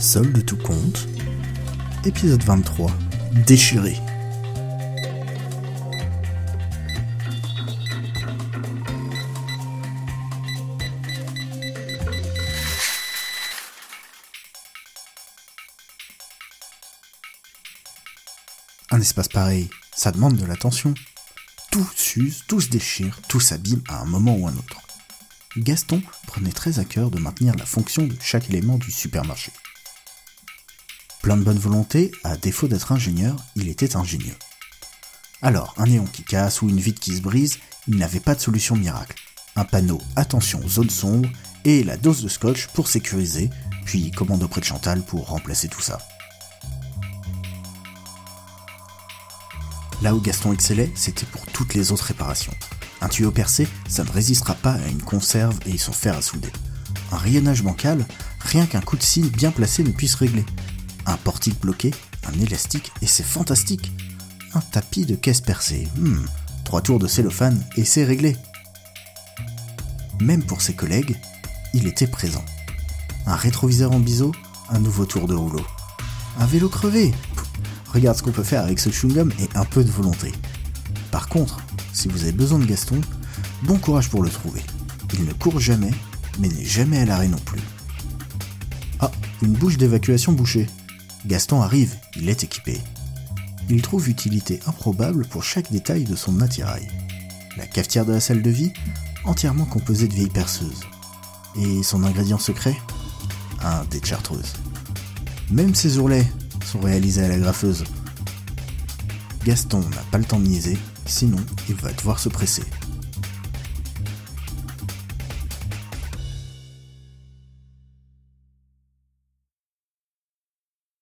Solde de tout compte. Épisode 23. Déchiré. Un espace pareil, ça demande de l'attention. Tout s'use, tout se déchire, tout s'abîme à un moment ou un autre. Gaston prenait très à cœur de maintenir la fonction de chaque élément du supermarché. Plein de bonne volonté, à défaut d'être ingénieur, il était ingénieux. Alors, un néon qui casse ou une vitre qui se brise, il n'avait pas de solution miracle. Un panneau attention zone sombre et la dose de scotch pour sécuriser, puis commande auprès de Chantal pour remplacer tout ça. Là où Gaston excellait, c'était pour toutes les autres réparations. Un tuyau percé, ça ne résistera pas à une conserve et son fer à souder. Un rayonnage bancal, rien qu'un coup de scie bien placé ne puisse régler. Un portique bloqué, un élastique, et c'est fantastique. Un tapis de caisse percée, hmm, trois tours de cellophane et c'est réglé. Même pour ses collègues, il était présent. Un rétroviseur en biseau, un nouveau tour de rouleau. Un vélo crevé, regarde ce qu'on peut faire avec ce chewing-gum et un peu de volonté. Par contre, si vous avez besoin de Gaston, bon courage pour le trouver. Il ne court jamais, mais n'est jamais à l'arrêt non plus. Ah, une bouche d'évacuation bouchée. Gaston arrive, il est équipé. Il trouve utilité improbable pour chaque détail de son attirail. La cafetière de la salle de vie, entièrement composée de vieilles perceuses. Et son ingrédient secret? Un dé de chartreuse. Même ses ourlets sont réalisés à la graffeuse. Gaston n'a pas le temps de niaiser, sinon il va devoir se presser.